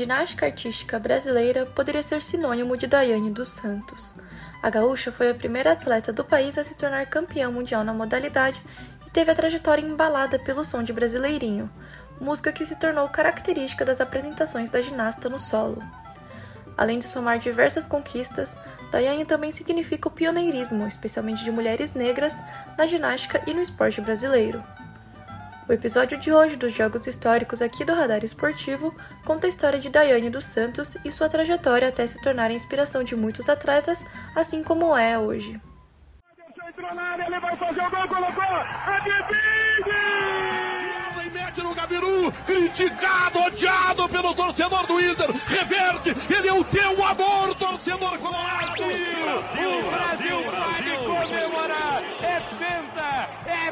Ginástica artística brasileira poderia ser sinônimo de Daiane dos Santos. A gaúcha foi a primeira atleta do país a se tornar campeã mundial na modalidade e teve a trajetória embalada pelo som de Brasileirinho, música que se tornou característica das apresentações da ginasta no solo. Além de somar diversas conquistas, Daiane também significa o pioneirismo, especialmente de mulheres negras, na ginástica e no esporte brasileiro. O episódio de hoje dos Jogos Históricos aqui do Radar Esportivo conta a história de Daiane dos Santos e sua trajetória até se tornar a inspiração de muitos atletas, assim como é hoje. Entrou na área, ele vai fazer o gol, colocou, mete no Gabiru, criticado, odiado pelo torcedor do Inter, reverte, ele é o teu amor, torcedor colorado. Brasil, o Brasil, Brasil vai comemorar, é é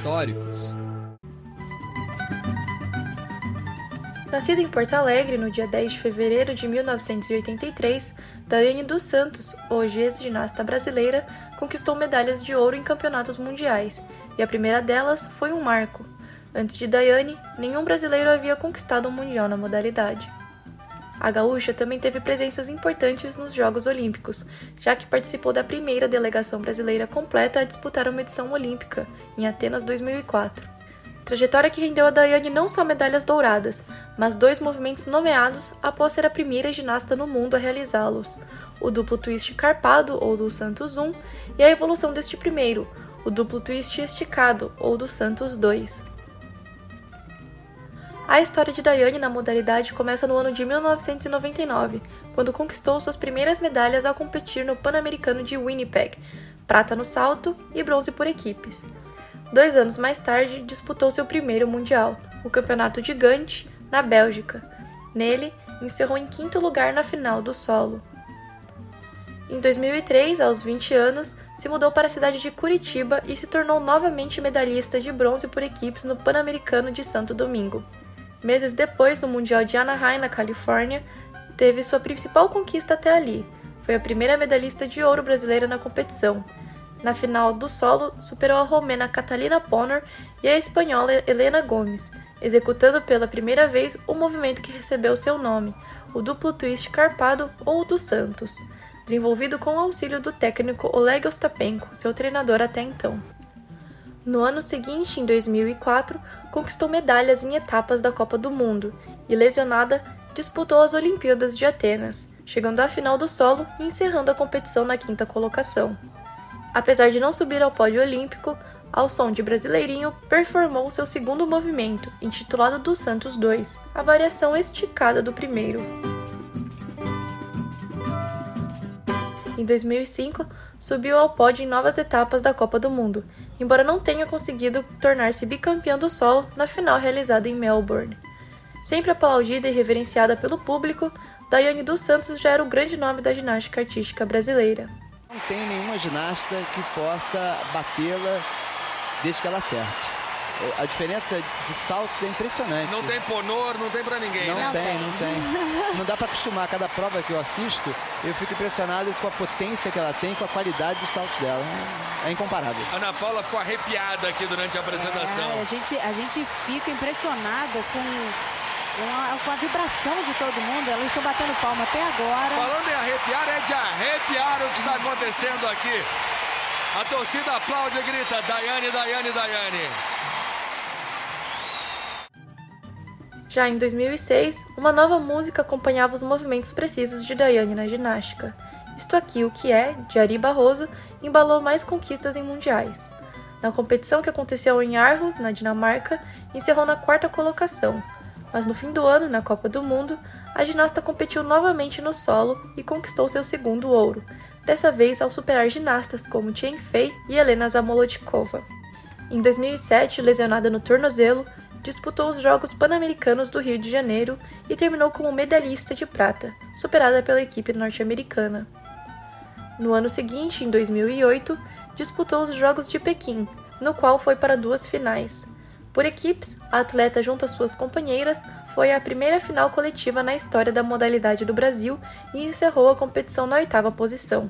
históricos. Nascida em Porto Alegre no dia 10 de fevereiro de 1983, Daiane dos Santos, hoje ex-ginasta brasileira, conquistou medalhas de ouro em campeonatos mundiais, e a primeira delas foi um marco. Antes de Daiane, nenhum brasileiro havia conquistado um mundial na modalidade. A gaúcha também teve presenças importantes nos Jogos Olímpicos, já que participou da primeira delegação brasileira completa a disputar uma edição olímpica, em Atenas 2004. Trajetória que rendeu a Daiane não só medalhas douradas, mas dois movimentos nomeados após ser a primeira ginasta no mundo a realizá-los: o duplo twist carpado, ou do Santos 1, e a evolução deste primeiro, o duplo twist esticado, ou do Santos 2. A história de Daiane na modalidade começa no ano de 1999, quando conquistou suas primeiras medalhas ao competir no Pan-Americano de Winnipeg, prata no salto e bronze por equipes. Dois anos mais tarde, disputou seu primeiro Mundial, o Campeonato de Gante, na Bélgica. Nele, encerrou em quinto lugar na final do solo. Em 2003, aos 20 anos, se mudou para a cidade de Curitiba e se tornou novamente medalhista de bronze por equipes no Pan-Americano de Santo Domingo. Meses depois, no Mundial de Anaheim, na Califórnia, teve sua principal conquista até ali. Foi a primeira medalhista de ouro brasileira na competição, na final do solo, superou a romena Catalina Ponor e a espanhola Helena Gomes, executando pela primeira vez o movimento que recebeu seu nome, o duplo twist carpado ou do Santos, desenvolvido com o auxílio do técnico Oleg Ostapenko, seu treinador até então. No ano seguinte, em 2004, conquistou medalhas em etapas da Copa do Mundo e, lesionada, disputou as Olimpíadas de Atenas, chegando à final do solo e encerrando a competição na quinta colocação. Apesar de não subir ao pódio olímpico, ao som de Brasileirinho, performou seu segundo movimento, intitulado do Santos 2, a variação esticada do primeiro. Em 2005, subiu ao pódio em novas etapas da Copa do Mundo, embora não tenha conseguido tornar-se bicampeão do solo na final realizada em Melbourne. Sempre aplaudida e reverenciada pelo público, Daiane dos Santos já era o grande nome da ginástica artística brasileira. Não tem nenhuma ginasta que possa batê-la desde que ela acerte. A diferença de saltos é impressionante. Não tem ponor, não tem para ninguém, não né? Tem, não tem, não dá para acostumar. Cada prova que eu assisto, eu fico impressionado com a potência que ela tem, com a qualidade dos saltos dela. É incomparável. Ana Paula ficou arrepiada aqui durante a apresentação. É, a, gente, a gente fica impressionada com com a, com a, vibração de todo mundo. Elas estão batendo palma até agora. Falando em arrepiar, é de arrepiar o que está acontecendo aqui. A torcida aplaude e grita: Daiane, Daiane, Daiane. Já em 2006, uma nova música acompanhava os movimentos precisos de Daiane na ginástica. Isto aqui, o que é, de Ari Barroso, embalou mais conquistas em mundiais. Na competição que aconteceu em Aarhus, na Dinamarca, encerrou na quarta colocação, mas no fim do ano, na Copa do Mundo, a ginasta competiu novamente no solo e conquistou seu segundo ouro, dessa vez ao superar ginastas como Chen Fei e Helena Zamolodkova. Em 2007, lesionada no tornozelo, disputou os Jogos Pan-Americanos do Rio de Janeiro e terminou como medalhista de prata, superada pela equipe norte-americana. No ano seguinte, em 2008, disputou os Jogos de Pequim, no qual foi para duas finais, Por equipes, a atleta junto às suas companheiras foi a primeira final coletiva na história da modalidade do Brasil e encerrou a competição na oitava posição.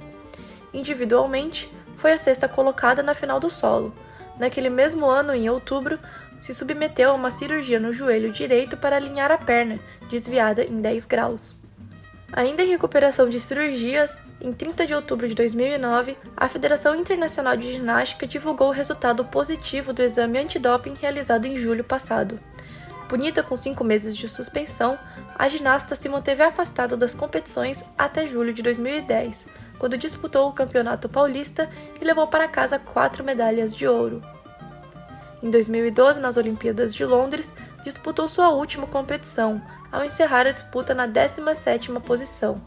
Individualmente, foi a sexta colocada na final do solo. Naquele mesmo ano, em outubro, se submeteu a uma cirurgia no joelho direito para alinhar a perna, desviada em 10 graus. Ainda em recuperação de cirurgias, em 30 de outubro de 2009, a Federação Internacional de Ginástica divulgou o resultado positivo do exame antidoping realizado em julho passado. Punida com cinco meses de suspensão, a ginasta se manteve afastada das competições até julho de 2010, quando disputou o Campeonato Paulista e levou para casa quatro medalhas de ouro. Em 2012, nas Olimpíadas de Londres, disputou sua última competição, ao encerrar a disputa na 17ª posição.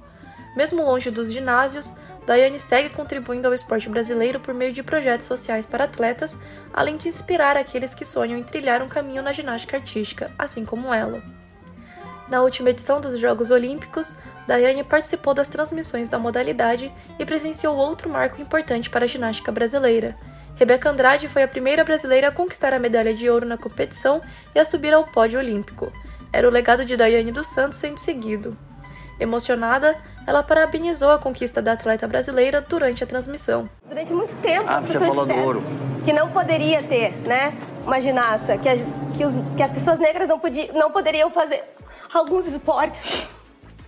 Mesmo longe dos ginásios, Daiane segue contribuindo ao esporte brasileiro por meio de projetos sociais para atletas, além de inspirar aqueles que sonham em trilhar um caminho na ginástica artística, assim como ela. Na última edição dos Jogos Olímpicos, Daiane participou das transmissões da modalidade e presenciou outro marco importante para a ginástica brasileira. Rebeca Andrade foi a primeira brasileira a conquistar a medalha de ouro na competição e a subir ao pódio olímpico. Era o legado de Daiane dos Santos sendo seguido. Emocionada, ela parabenizou a conquista da atleta brasileira durante a transmissão. Durante muito tempo, ah, as pessoas falou do ouro. que não poderia ter, né, uma ginasta, que, que, os, que as pessoas negras não, podia, não poderiam fazer alguns esportes.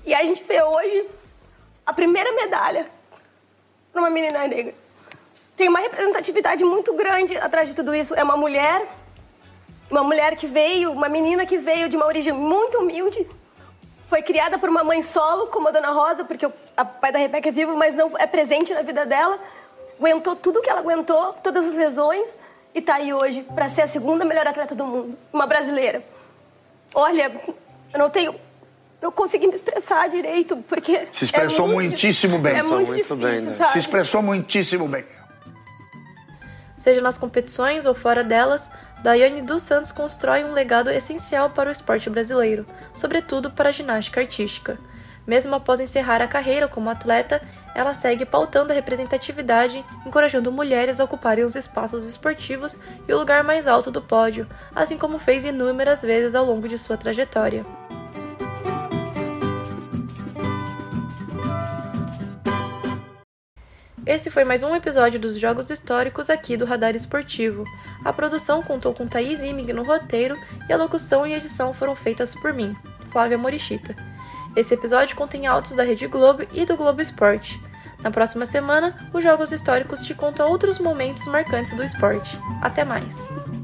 E a gente vê hoje a primeira medalha para uma menina negra. Tem uma representatividade muito grande atrás de tudo isso. É uma mulher uma mulher que veio, uma menina que veio de uma origem muito humilde, foi criada por uma mãe solo, como a Dona Rosa, porque o pai da Rebeca é vivo, mas não é presente na vida dela. Aguentou tudo que ela aguentou, todas as lesões, e está aí hoje para ser a segunda melhor atleta do mundo, uma brasileira. Olha, eu não tenho não consegui me expressar direito, porque. Se expressou é muito, muitíssimo bem. É muito, muito difícil, bem, né? sabe? Se expressou muitíssimo bem. Seja nas competições ou fora delas, Daiane dos Santos constrói um legado essencial para o esporte brasileiro, sobretudo para a ginástica artística. Mesmo após encerrar a carreira como atleta, ela segue pautando a representatividade, encorajando mulheres a ocuparem os espaços esportivos e o lugar mais alto do pódio, assim como fez inúmeras vezes ao longo de sua trajetória. Esse foi mais um episódio dos Jogos Históricos aqui do Radar Esportivo. A produção contou com Thaís Imig no roteiro e a locução e edição foram feitas por mim, Flávia Morichita. Esse episódio contém autos da Rede Globo e do Globo Esporte. Na próxima semana, os Jogos Históricos te contam outros momentos marcantes do esporte. Até mais!